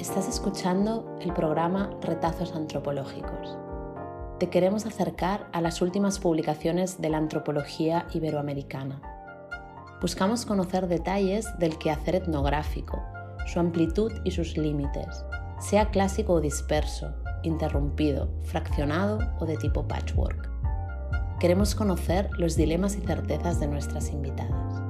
Estás escuchando el programa Retazos Antropológicos. Te queremos acercar a las últimas publicaciones de la antropología iberoamericana. Buscamos conocer detalles del quehacer etnográfico, su amplitud y sus límites, sea clásico o disperso, interrumpido, fraccionado o de tipo patchwork. Queremos conocer los dilemas y certezas de nuestras invitadas.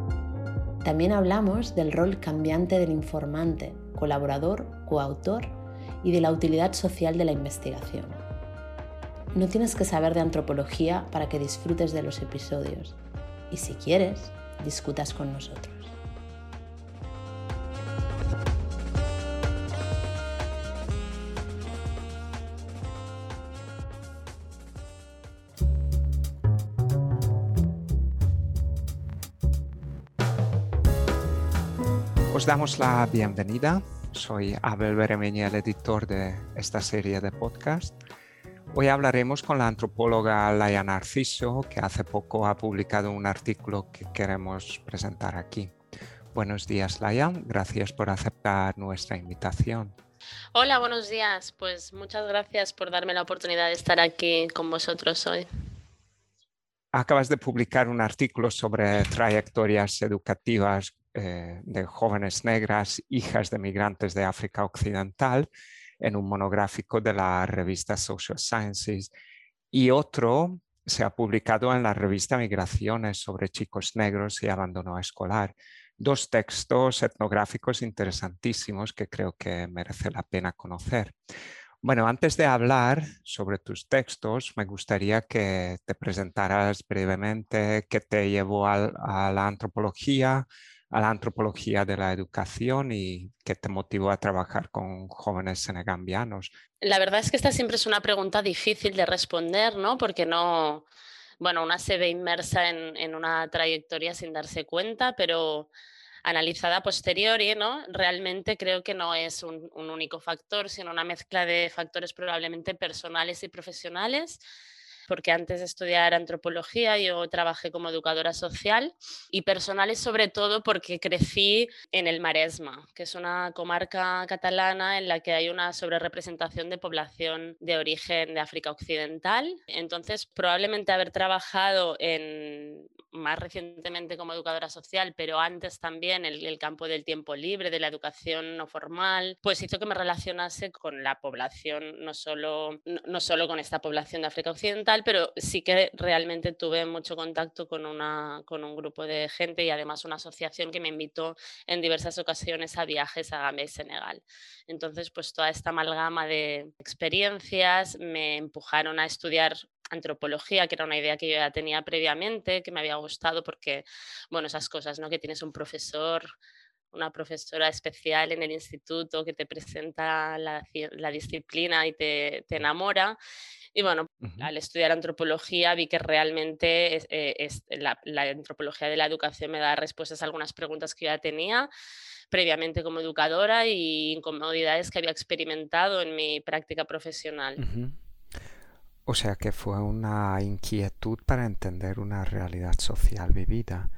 También hablamos del rol cambiante del informante, colaborador, coautor y de la utilidad social de la investigación. No tienes que saber de antropología para que disfrutes de los episodios y si quieres, discutas con nosotros. Os damos la bienvenida. Soy Abel Beremeña, el editor de esta serie de podcast. Hoy hablaremos con la antropóloga Laia Narciso, que hace poco ha publicado un artículo que queremos presentar aquí. Buenos días, Laia. Gracias por aceptar nuestra invitación. Hola, buenos días. Pues muchas gracias por darme la oportunidad de estar aquí con vosotros hoy. Acabas de publicar un artículo sobre trayectorias educativas eh, de jóvenes negras, hijas de migrantes de África Occidental, en un monográfico de la revista Social Sciences. Y otro se ha publicado en la revista Migraciones sobre chicos negros y abandono escolar. Dos textos etnográficos interesantísimos que creo que merece la pena conocer. Bueno, antes de hablar sobre tus textos, me gustaría que te presentaras brevemente qué te llevó a la antropología, a la antropología de la educación y qué te motivó a trabajar con jóvenes senegambianos? La verdad es que esta siempre es una pregunta difícil de responder, ¿no? Porque no, bueno, una se ve inmersa en, una trayectoria sin darse cuenta, pero analizada a posteriori, ¿no? Realmente creo que no es un, un único factor, sino una mezcla de factores probablemente personales y profesionales porque antes de estudiar antropología yo trabajé como educadora social y personales sobre todo porque crecí en el Maresma, que es una comarca catalana en la que hay una sobrerepresentación de población de origen de África Occidental. Entonces, probablemente haber trabajado en más recientemente como educadora social, pero antes también el, el, campo del tiempo libre, de la educación no formal, pues hizo que me relacionase con la población, no solo, no, solo con esta población de África Occidental, pero sí que realmente tuve mucho contacto con, una, con un grupo de gente y además una asociación que me invitó en diversas ocasiones a viajes a Gambia y Senegal. Entonces, pues toda esta amalgama de experiencias me empujaron a estudiar antropología, que era una idea que yo ya tenía previamente, que me había gustado porque, bueno, esas cosas, ¿no? Que tienes un profesor, una profesora especial en el instituto que te presenta la, disciplina y te, enamora. Y bueno, al estudiar antropología vi que realmente eh, la, la, antropología de la educación me da respuestas a algunas preguntas que yo ya tenía previamente como educadora y incomodidades que había experimentado en mi práctica profesional. O sea que fue una inquietud para entender una realidad social vivida.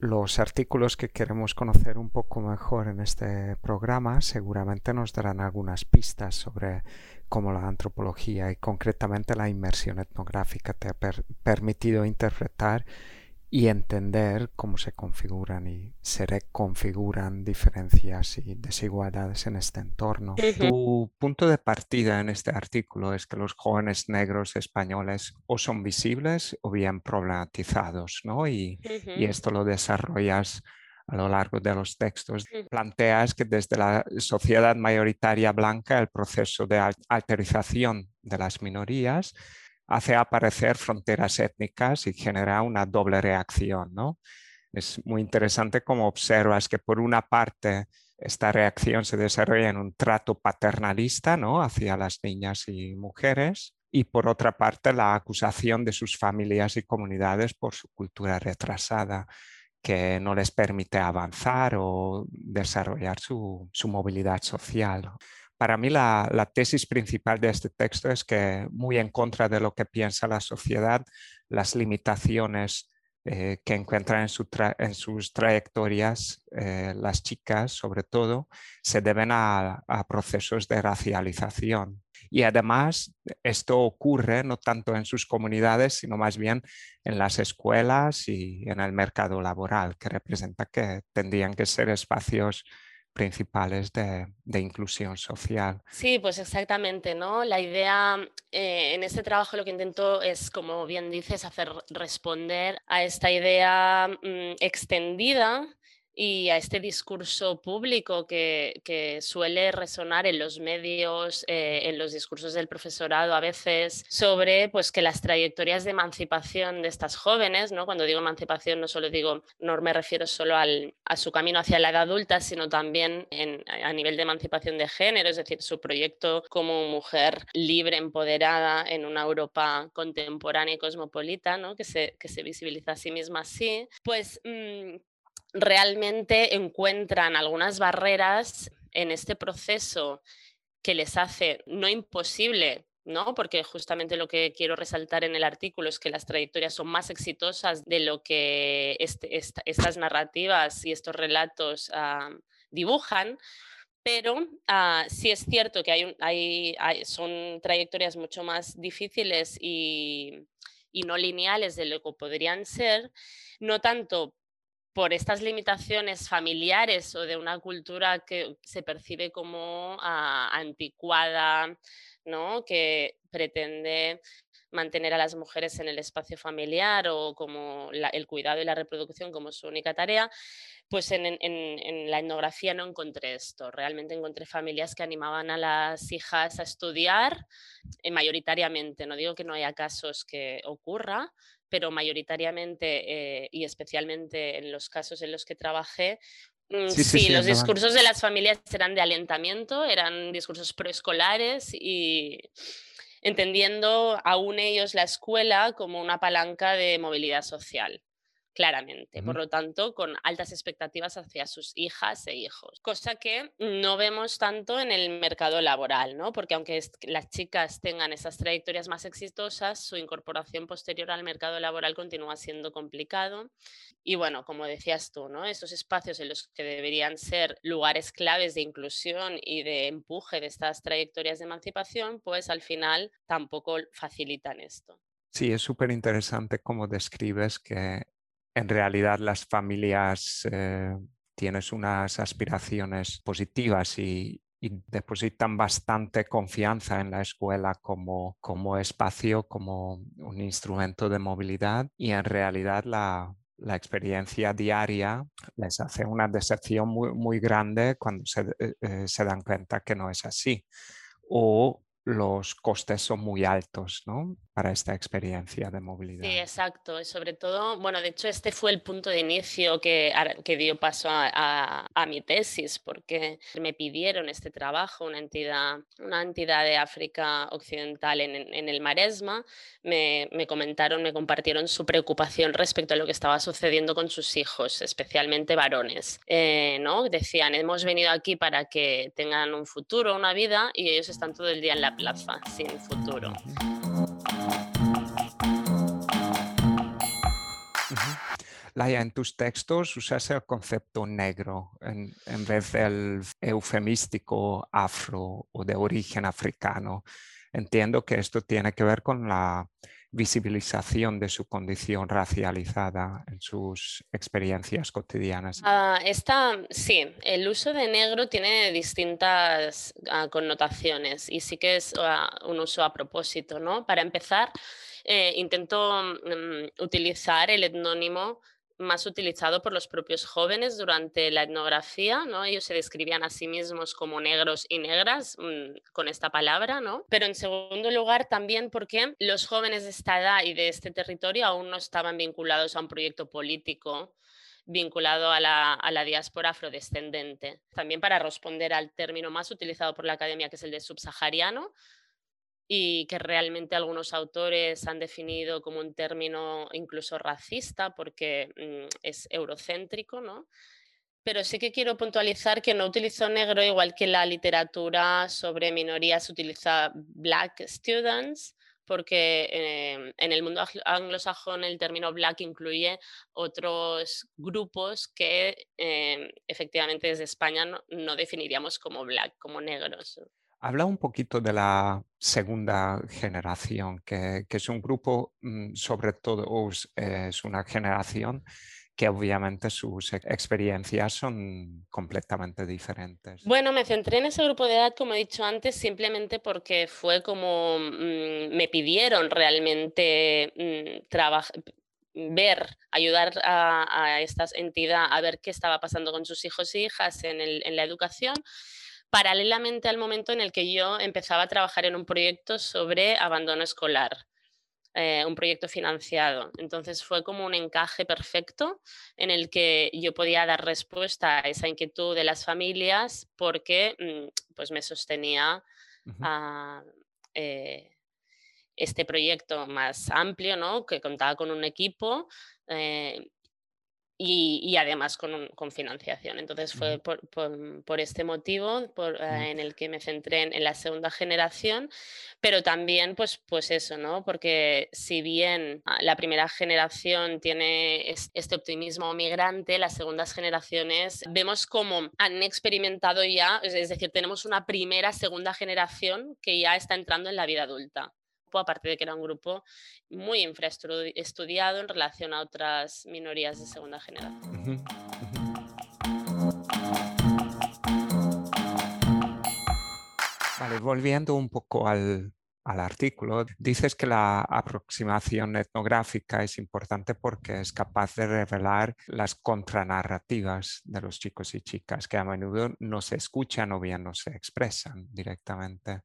Los artículos que queremos conocer un poco mejor en este programa seguramente nos darán algunas pistas sobre cómo la antropología y concretamente la inmersión etnográfica te ha permitido interpretar y entender cómo se configuran y se reconfiguran diferencias y desigualdades en este entorno. Tu punto de partida en este artículo es que los jóvenes negros españoles o son visibles o bien problematizados, ¿no? Y, y esto lo desarrollas a lo largo de los textos. Planteas que desde la sociedad mayoritaria blanca el proceso de alterización de las minorías hace aparecer fronteras étnicas y genera una doble reacción. ¿no? Es muy interesante cómo observas que por una parte esta reacción se desarrolla en un trato paternalista ¿no? hacia las niñas y mujeres y por otra parte la acusación de sus familias y comunidades por su cultura retrasada que no les permite avanzar o desarrollar su, su movilidad social para mí la, tesis principal de este texto es que muy en contra de lo que piensa la sociedad, las limitaciones eh, que encuentran en, sus trayectorias eh, las chicas, sobre todo, se deben a, procesos de racialización. Y además, esto ocurre no tanto en sus comunidades, sino más bien en las escuelas y en el mercado laboral, que representa que tendrían que ser espacios principales de, inclusión social. Sí, pues exactamente, ¿no? La idea eh, en este trabajo lo que intento es, como bien dices, hacer responder a esta idea mm, extendida y a este discurso público que, suele resonar en los medios, eh, en los discursos del profesorado a veces, sobre pues, que las trayectorias de emancipación de estas jóvenes, ¿no? cuando digo emancipación no solo digo, no me refiero solo al, a su camino hacia la edad adulta, sino también a nivel de emancipación de género, es decir, su proyecto como mujer libre, empoderada en una Europa contemporánea y cosmopolita, ¿no? que, se, que se visibiliza a sí misma así, pues... Mm, realmente encuentran algunas barreras en este proceso que les hace no imposible, ¿no? Porque justamente lo que quiero resaltar en el artículo es que las trayectorias son más exitosas de lo que este, estas narrativas y estos relatos ah, dibujan, pero ah, sí es cierto que hay, hay, son trayectorias mucho más difíciles y no lineales de lo que podrían ser, no tanto por estas limitaciones familiares o de una cultura que se percibe como ah, anticuada, ¿no? que pretende mantener a las mujeres en el espacio familiar o como el cuidado y la reproducción como su única tarea, pues en, la etnografía no encontré esto. Realmente encontré familias que animaban a las hijas a estudiar eh, mayoritariamente. No digo que no haya casos que ocurra, pero mayoritariamente eh, y especialmente en los casos en los que trabajé, mm, sí, los discursos de las familias eran de alentamiento, eran discursos preescolares y entendiendo aún ellos la escuela como una palanca de movilidad social claramente. Por lo tanto, con altas expectativas hacia sus hijas e hijos. Cosa que no vemos tanto en el mercado laboral, ¿no? Porque aunque las chicas tengan esas trayectorias más exitosas, su incorporación posterior al mercado laboral continúa siendo complicado. Y bueno, como decías tú, ¿no? Esos espacios en los que deberían ser lugares claves de inclusión y de empuje de estas trayectorias de emancipación, pues al final tampoco facilitan esto. Sí, es súper interesante cómo describes que en realidad las familias eh, tienes unas aspiraciones positivas y, depositan bastante confianza en la escuela como, como espacio, como un instrumento de movilidad y en realidad la, la experiencia diaria les hace una decepción muy, muy grande cuando se, eh, eh, se, dan cuenta que no es así. O los costes son muy altos ¿no? Para esta experiencia de movilidad. Sí, exacto. Y sobre todo, bueno, de hecho este fue el punto de inicio que, que dio paso a, a, mi tesis, porque me pidieron este trabajo, una entidad, una entidad de África Occidental en, en el Maresma, me, me, comentaron, me compartieron su preocupación respecto a lo que estaba sucediendo con sus hijos, especialmente varones. Eh, ¿no? Decían, hemos venido aquí para que tengan un futuro, una vida, y ellos están todo el día en la plaza, sin futuro. Laia, en tus textos usas el concepto negro en, vez del eufemístico afro o de origen africano. Entiendo que esto tiene que ver con la visibilización de su condición racializada en sus experiencias cotidianas. Ah, sí, el uso de negro tiene distintas ah, connotaciones y sí que es ah, un uso a propósito. ¿no? Para empezar, eh, intento mm, utilizar el etnónimo más utilizado por los propios jóvenes durante la etnografía, ¿no? Ellos se describían a sí mismos como negros y negras mm, con esta palabra, ¿no? Pero en segundo lugar también porque los jóvenes de esta edad y de este territorio aún no estaban vinculados a un proyecto político vinculado a la, a la, diáspora afrodescendente. También para responder al término más utilizado por la academia, que es el de subsahariano, y que realmente algunos autores han definido como un término incluso racista porque mm, es eurocéntrico, ¿no? Pero sí que quiero puntualizar que no utilizo negro igual que la literatura sobre minorías utiliza black students, porque em, en el mundo anglosajón el término black incluye otros grupos que em, efectivamente desde España no, definiríamos como black, como negros. Habla un poquito de la segunda generación, que, es un grupo, mm, sobre todo es una generación que obviamente sus experiencias son completamente diferentes. Bueno, me centré en ese grupo de edad, como he dicho antes, simplemente porque fue como mm, me pidieron realmente mm, ver, ayudar a, esta entidad a ver qué estaba pasando con sus hijos e hijas en la educación paralelamente al momento en el que yo empezaba a trabajar en un proyecto sobre abandono escolar. Eh, un proyecto financiado. Entonces fue como un encaje perfecto en el que yo podía dar respuesta a esa inquietud de las familias porque mm, pues me sostenía a, eh, este proyecto más amplio, ¿no? que contaba con un equipo eh, y, además con, financiación. Entonces fue por, este motivo eh, en el que me centré en, la segunda generación, pero también pues, pues eso, ¿no? Porque si bien ah, la primera generación tiene este optimismo migrante, las segundas generaciones vemos como han experimentado ya, es decir, tenemos una primera, segunda generación que ya está entrando en la vida adulta aparte de que era un grupo muy infraestudiado en relación a otras minorías de segunda generación. Vale, volviendo un poco al, al artículo, dices que la aproximación etnográfica es importante porque es capaz de revelar las contranarrativas de los chicos y chicas que a menudo no se escuchan o bien no se expresan directamente.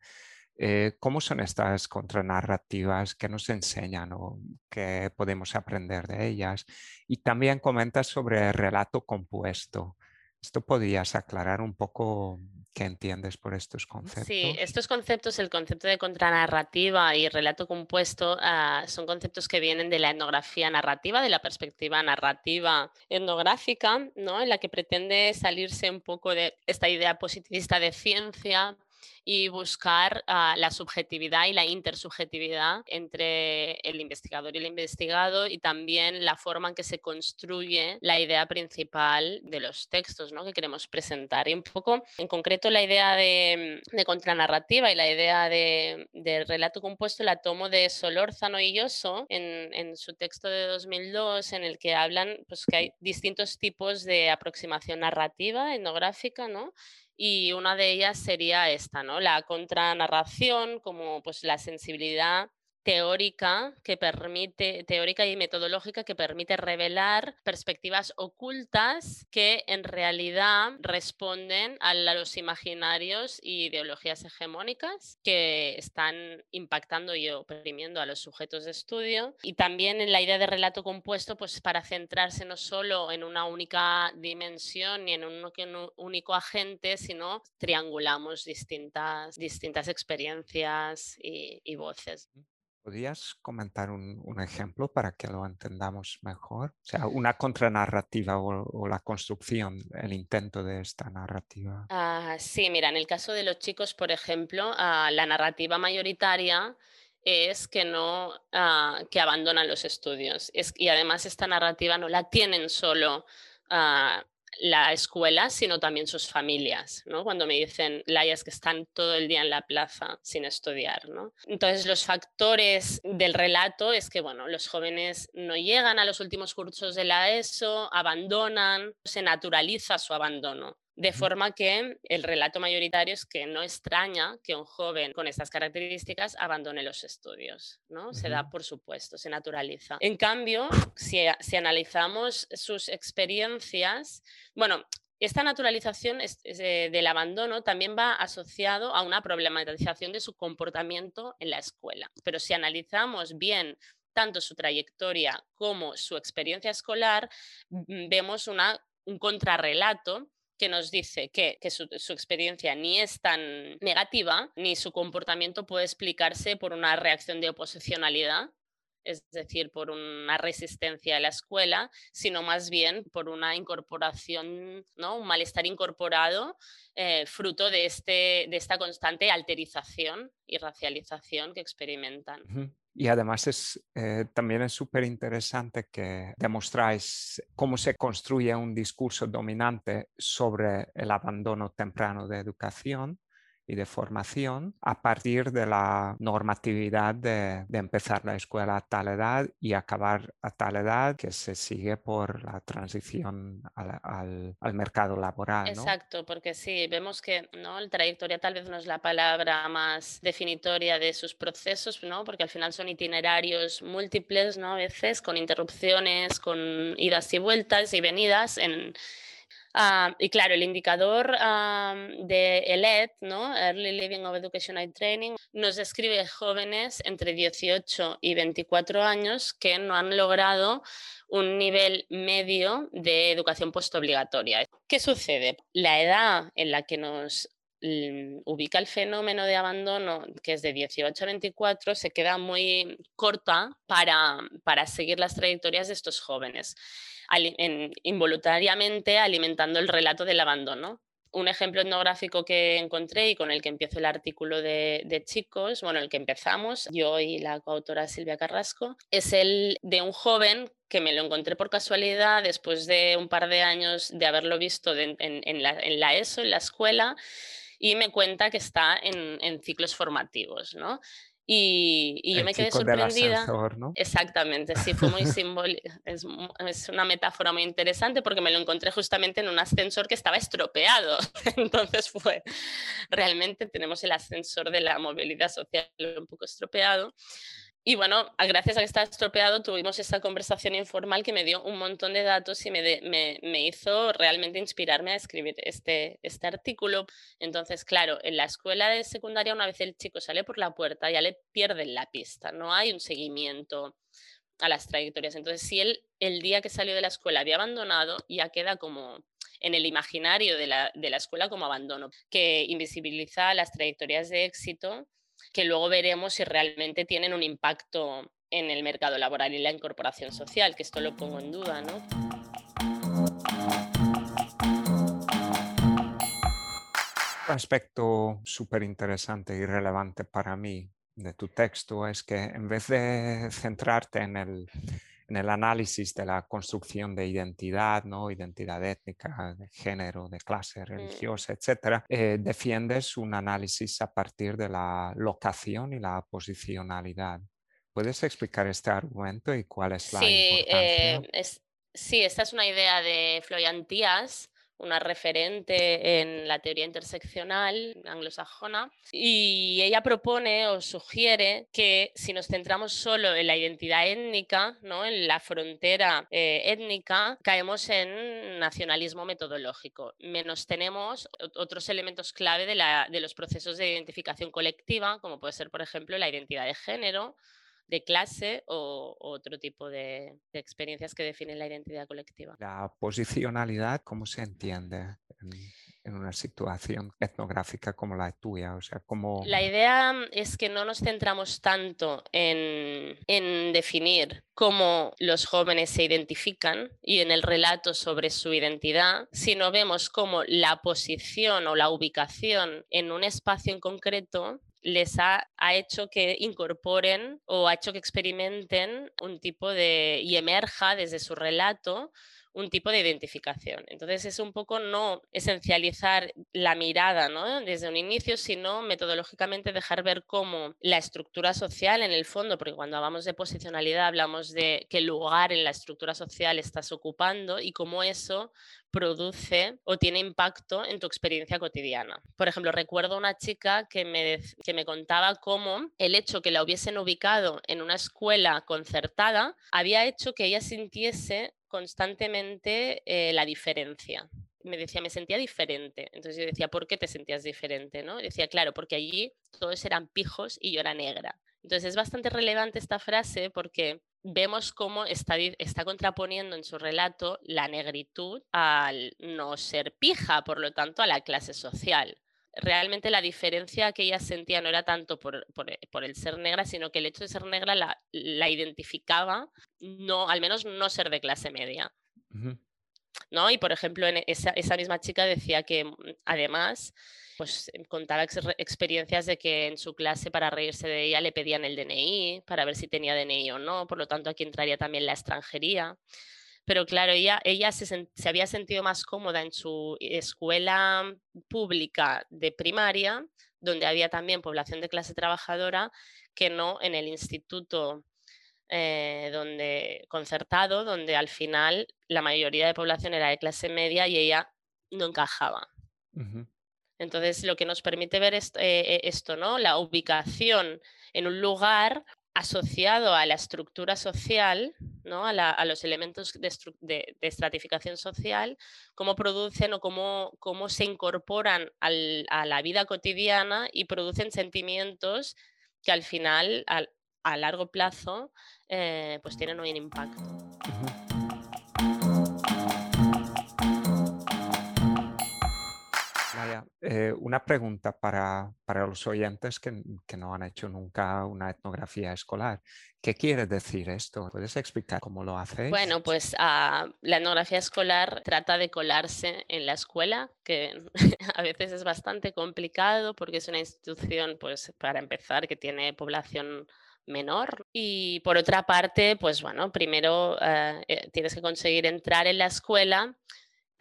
Eh, ¿Cómo son estas contranarrativas que nos enseñan o qué podemos aprender de ellas? Y también comentas sobre el relato compuesto. ¿Esto podrías aclarar un poco qué entiendes por estos conceptos? Sí, estos conceptos, el concepto de contranarrativa y relato compuesto, ah, son conceptos que vienen de la etnografía narrativa, de la perspectiva narrativa etnográfica, ¿no? en la que pretende salirse un poco de esta idea positivista de ciencia y buscar ah, la subjetividad y la intersubjetividad entre el investigador y el investigado y también la forma en que se construye la idea principal de los textos ¿no? que queremos presentar. Y un poco, en concreto, la idea de, de contranarrativa y la idea de, de, relato compuesto la tomo de Solórzano y Yoso en, en su texto de 2002, en el que hablan pues, que hay distintos tipos de aproximación narrativa, etnográfica, ¿no? Y una de ellas sería esta, ¿no? La contranarración, como pues la sensibilidad teórica que permite, teórica y metodológica que permite revelar perspectivas ocultas que en realidad responden a los imaginarios y ideologías hegemónicas que están impactando y oprimiendo a los sujetos de estudio. Y también en la idea de relato compuesto, pues para centrarse no solo en una única dimensión ni en un, único agente, sino triangulamos distintas, distintas experiencias y, y voces. ¿Podrías comentar un, ejemplo para que lo entendamos mejor? O sea, una contranarrativa o, la construcción, el intento de esta narrativa. Ah, sí, mira, en el caso de los chicos, por ejemplo, ah, la narrativa mayoritaria es que no ah, que abandonan los estudios. Es, y además esta narrativa no la tienen solo la escuela, sino también sus familias, ¿no? Cuando me dicen layas que están todo el día en la plaza sin estudiar, ¿no? Entonces, los factores del relato es que, bueno, los jóvenes no llegan a los últimos cursos de la ESO, abandonan, se naturaliza su abandono. De forma que el relato mayoritario es que no extraña que un joven con estas características abandone los estudios, ¿no? Se da por supuesto, se naturaliza. En cambio, si, si analizamos sus experiencias, bueno, esta naturalización del abandono también va asociado a una problematización de su comportamiento en la escuela. Pero si analizamos bien tanto su trayectoria como su experiencia escolar, vemos una, un contrarrelato que nos dice que, su, experiencia ni es tan negativa, ni su comportamiento puede explicarse por una reacción de oposicionalidad, es decir, por una resistencia a la escuela, sino más bien por una incorporación, ¿no? un malestar incorporado eh, fruto de, este, de esta constante alterización y racialización que experimentan. Y además es, eh, también es súper interesante que demostráis cómo se construye un discurso dominante sobre el abandono temprano de educación y de formación a partir de la normatividad de, empezar la escuela a tal edad y acabar a tal edad que se sigue por la transición al, mercado laboral. Exacto, porque sí, vemos que ¿no? el trayectoria tal vez no es la palabra más definitoria de sus procesos, ¿no? porque al final son itinerarios múltiples, ¿no? a veces con interrupciones, con idas y vueltas y venidas en Ah, y claro, el indicador de ELED, ¿no? Early Living of Education and Training, nos describe jóvenes entre 18 y 24 años que no han logrado un nivel medio de educación postobligatoria. ¿Qué sucede? La edad en la que nos ubica el fenómeno de abandono, que es de 18 a 24, se queda muy corta para, para seguir las trayectorias de estos jóvenes involuntariamente alimentando el relato del abandono. Un ejemplo etnográfico que encontré y con el que empiezo el artículo de, chicos, bueno, el que empezamos, yo y la coautora Silvia Carrasco, es el de un joven que me lo encontré por casualidad después de un par de años de haberlo visto en, la, ESO, en la escuela, y me cuenta que está en, en ciclos formativos, ¿no? Y, yo me quedé sorprendida. Exactamente, sí, fue muy simbólico. Es, es, una metáfora muy interesante porque me lo encontré justamente en un ascensor que estaba estropeado. Entonces fue, realmente tenemos el ascensor de la movilidad social un poco estropeado. Y bueno, gracias a que estaba estropeado, tuvimos esta conversación informal que me dio un montón de datos y me, me, me, hizo realmente inspirarme a escribir este, este artículo. Entonces, claro, en la escuela de secundaria, una vez el chico sale por la puerta, ya le pierden la pista, no hay un seguimiento a las trayectorias. Entonces, si él el día que salió de la escuela había abandonado, ya queda como en el imaginario de la, de la escuela como abandono, que invisibiliza las trayectorias de éxito que luego veremos si realmente tienen un impacto en el mercado laboral y la incorporación social, que esto lo pongo en duda, ¿no? Un aspecto súper interesante y relevante para mí de tu texto es que en vez de centrarte en el en el análisis de la construcción de identidad, ¿no? identidad étnica, de género, de clase mm. religiosa, etcétera, eh, defiendes un análisis a partir de la locación y la posicionalidad. ¿Puedes explicar este argumento y cuál es la sí, importancia? Eh, sí, esta es una idea de Florian una referente en la teoría interseccional anglosajona, y ella propone o sugiere que si nos centramos solo en la identidad étnica, ¿no? en la frontera eh, étnica, caemos en nacionalismo metodológico. Menos tenemos otros elementos clave de, la, de los procesos de identificación colectiva, como puede ser, por ejemplo, la identidad de género, de clase o, otro tipo de, experiencias que definen la identidad colectiva. La posicionalidad, ¿cómo se entiende? En, una situación etnográfica como la tuya? O sea, como... La idea es que no nos centramos tanto en, en, definir cómo los jóvenes se identifican y en el relato sobre su identidad, sino vemos cómo la posición o la ubicación en un espacio en concreto les ha, hecho que incorporen o ha hecho que experimenten un tipo de, y emerja desde su relato un tipo de identificación. Entonces es un poco no esencializar la mirada ¿no? desde un inicio, sino metodológicamente dejar ver cómo la estructura social en el fondo, porque cuando hablamos de posicionalidad hablamos de qué lugar en la estructura social estás ocupando y cómo eso produce o tiene impacto en tu experiencia cotidiana. Por ejemplo, recuerdo una chica que me, que me contaba cómo el hecho que la hubiesen ubicado en una escuela concertada había hecho que ella sintiese constantemente eh, la diferencia me decía, me sentía diferente. Entonces yo decía, ¿por qué te sentías diferente? ¿no? decía, claro, porque allí todos eran pijos y yo era negra. Entonces es bastante relevante esta frase porque vemos cómo está, está contraponiendo en su relato la negritud al no ser pija, por lo tanto, a la clase social. Realmente la diferencia que ella sentía no era tanto por, el ser negra, sino que el hecho de ser negra la, la identificaba, no, al menos no ser de clase media. ¿no? Y por ejemplo, en esa, esa, misma chica decía que mm, además pues contaba experiencias de que en su clase para reírse de ella le pedían el DNI para ver si tenía DNI o no, por lo tanto aquí entraría también la extranjería. Pero claro, ella, ella se, se había sentido más cómoda en su escuela pública de primaria, donde había también población de clase trabajadora, que no en el instituto eh, donde, concertado, donde al final la mayoría de población era de clase media y ella no encajaba. Entonces, lo que nos permite ver esto, eh, esto, ¿no? La ubicación en un lugar asociado a la estructura social, ¿no? a, los elementos de, estratificación social, cómo producen o cómo, cómo se incorporan a la vida cotidiana y producen sentimientos que al final, a largo plazo, eh, pues tienen un impacto. Eh, una pregunta para, los oyentes que, no han hecho nunca una etnografía escolar. ¿Qué quiere decir esto? ¿Puedes explicar cómo lo hacéis? Bueno, pues ah, la etnografía escolar trata de colarse en la escuela, que a veces es bastante complicado porque es una institución, pues para empezar, que tiene población menor. Y por otra parte, pues bueno, primero eh, eh, tienes que conseguir entrar en la escuela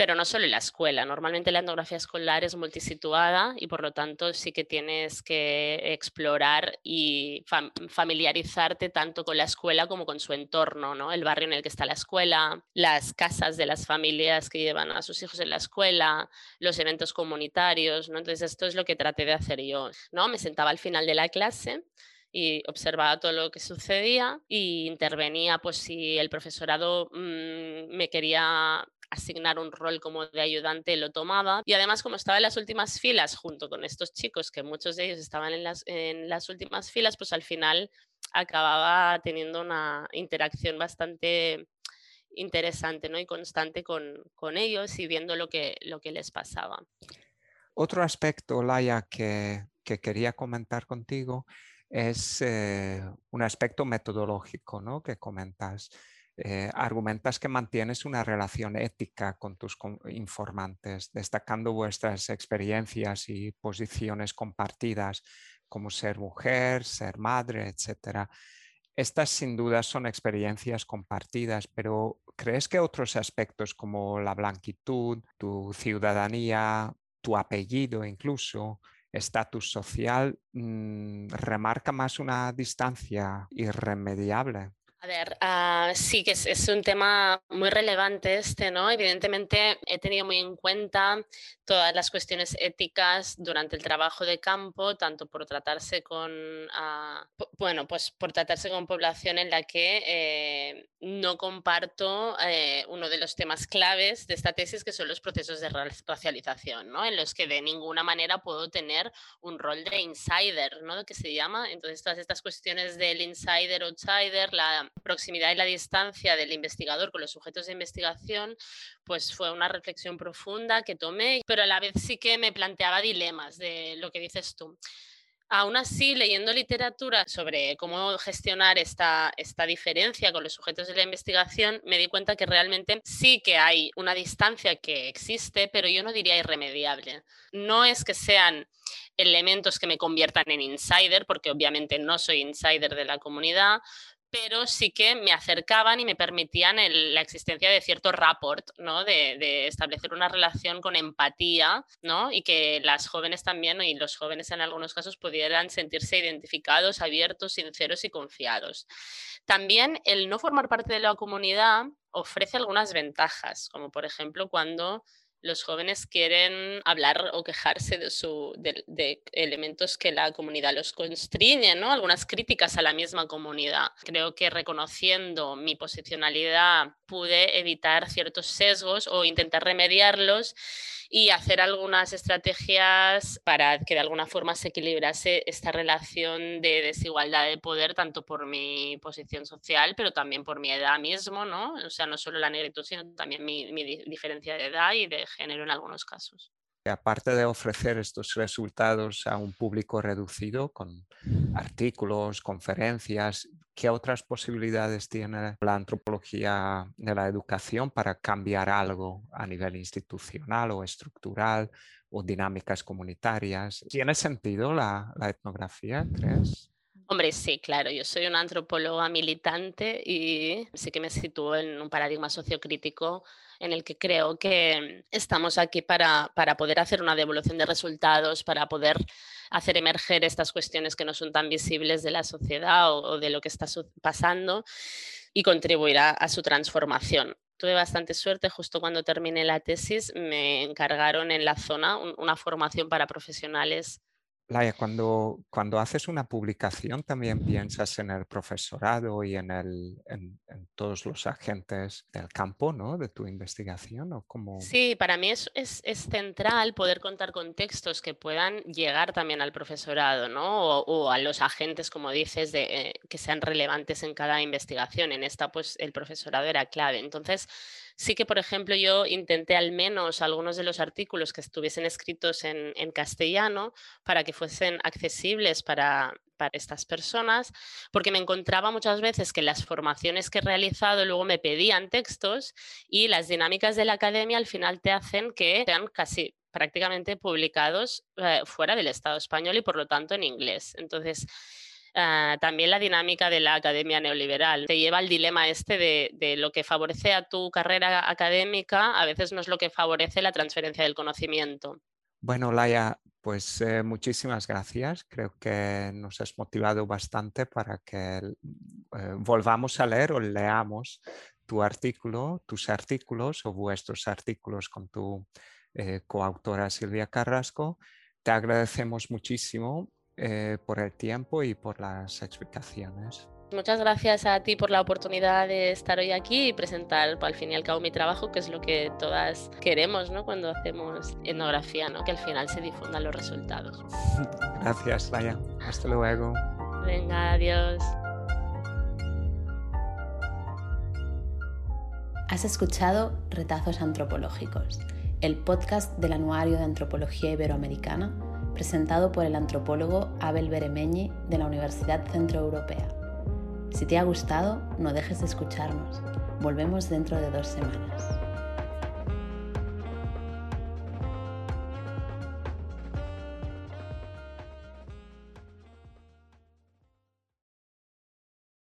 pero no solo en la escuela. Normalmente la etnografía escolar es multisituada y por lo tanto sí que tienes que explorar y familiarizarte tanto con la escuela como con su entorno, ¿no? El barrio en el que está la escuela, las casas de las familias que llevan a sus hijos en la escuela, los eventos comunitarios, ¿no? Entonces esto es lo que traté de hacer yo, ¿no? Me sentaba al final de la clase y observaba todo lo que sucedía y intervenía pues si el profesorado mm, me quería asignar un rol como de ayudante lo tomaba y además como estaba en las últimas filas junto con estos chicos que muchos de ellos estaban en las, en las últimas filas pues al final acababa teniendo una interacción bastante interesante ¿no? y constante con, con ellos y viendo lo que, lo que les pasaba. Otro aspecto, Laia, que, que quería comentar contigo es eh, un aspecto metodológico ¿no? que comentas. Eh, argumentas que mantienes una relación ética con tus informantes, destacando vuestras experiencias y posiciones compartidas como ser mujer, ser madre, etc. Estas sin duda son experiencias compartidas, pero ¿crees que otros aspectos como la blanquitud, tu ciudadanía, tu apellido incluso, estatus social, mm, remarca más una distancia irremediable? A ver, ah, sí que es, un tema muy relevante este, ¿no? Evidentemente he tenido muy en cuenta todas las cuestiones éticas durante el trabajo de campo, tanto por tratarse con, ah, bueno, pues por tratarse con población en la que eh, no comparto eh, uno de los temas claves de esta tesis, que son los procesos de racialización, ¿no? En los que de ninguna manera puedo tener un rol de insider, ¿no? Que se llama. Entonces, todas estas cuestiones del insider-outsider, la proximidad y la distancia del investigador con los sujetos de investigación, pues fue una reflexión profunda que tomé, pero a la vez sí que me planteaba dilemas de lo que dices tú. Aún así, leyendo literatura sobre cómo gestionar esta, esta diferencia con los sujetos de la investigación, me di cuenta que realmente sí que hay una distancia que existe, pero yo no diría irremediable. No es que sean elementos que me conviertan en insider, porque obviamente no soy insider de la comunidad, pero sí que me acercaban y me permitían la existencia de cierto rapport, ¿no? De, establecer una relación con empatía, ¿no? Y que las jóvenes también, y los jóvenes en algunos casos, pudieran sentirse identificados, abiertos, sinceros y confiados. También el no formar parte de la comunidad ofrece algunas ventajas, como por ejemplo cuando los jóvenes quieren hablar o quejarse de, su, de, elementos que la comunidad los constriñe, ¿no? Algunas críticas a la misma comunidad. Creo que reconociendo mi posicionalidad pude evitar ciertos sesgos o intentar remediarlos y hacer algunas estrategias para que de alguna forma se equilibrase esta relación de desigualdad de poder, tanto por mi posición social, pero también por mi edad mismo, ¿no? O sea, no solo la negritud, sino también mi, mi diferencia de edad y de en algunos casos. aparte de ofrecer estos resultados a un público reducido con artículos, conferencias, ¿qué otras posibilidades tiene la antropología de la educación para cambiar algo a nivel institucional o estructural o dinámicas comunitarias? ¿Tiene sentido la, etnografía, crees? Hombre, sí, claro, yo soy una antropóloga militante y sí que me sitúo en un paradigma sociocrítico en el que creo que estamos aquí para, poder hacer una devolución de resultados, para poder hacer emerger estas cuestiones que no son tan visibles de la sociedad o, de lo que está pasando y contribuir a, su transformación. Tuve bastante suerte, justo cuando terminé la tesis me encargaron en la zona una formación para profesionales Laia, cuando, cuando haces una publicación también piensas en el profesorado y en, el, en, todos los agentes del campo ¿no? de tu investigación. ¿o cómo... Sí, para mí es, es, es, central poder contar con textos que puedan llegar también al profesorado ¿no? o, a los agentes, como dices, de, eh, que sean relevantes en cada investigación. En esta, pues el profesorado era clave. Entonces, Sí que, por ejemplo, yo intenté al menos algunos de los artículos que estuviesen escritos en, castellano para que fuesen accesibles para, estas personas, porque me encontraba muchas veces que las formaciones que he realizado luego me pedían textos y las dinámicas de la academia al final te hacen que sean casi prácticamente publicados eh, fuera del Estado español y por lo tanto en inglés. Entonces, Ah, también la dinámica de la academia neoliberal. Te lleva al dilema este de, lo que favorece a tu carrera académica, a veces no es lo que favorece la transferencia del conocimiento. Bueno, Laia, pues eh, muchísimas gracias. Creo que nos has motivado bastante para que eh, volvamos a leer o leamos tu artículo, tus artículos o vuestros artículos con tu eh, coautora Silvia Carrasco. Te agradecemos muchísimo por el tiempo y por las explicaciones. Muchas gracias a ti por la oportunidad de estar hoy aquí y presentar al fin y al cabo mi trabajo, que es lo que todas queremos ¿no? cuando hacemos etnografía, ¿no? que al final se difundan los resultados. Gracias, Laia. Hasta luego. Venga, adiós. Has escuchado Retazos Antropológicos, el podcast del Anuario de Antropología Iberoamericana presentado por el antropólogo Abel Beremeñi de la Universidad Centroeuropea. Si te ha gustado, no dejes de escucharnos. Volvemos dentro de dos semanas.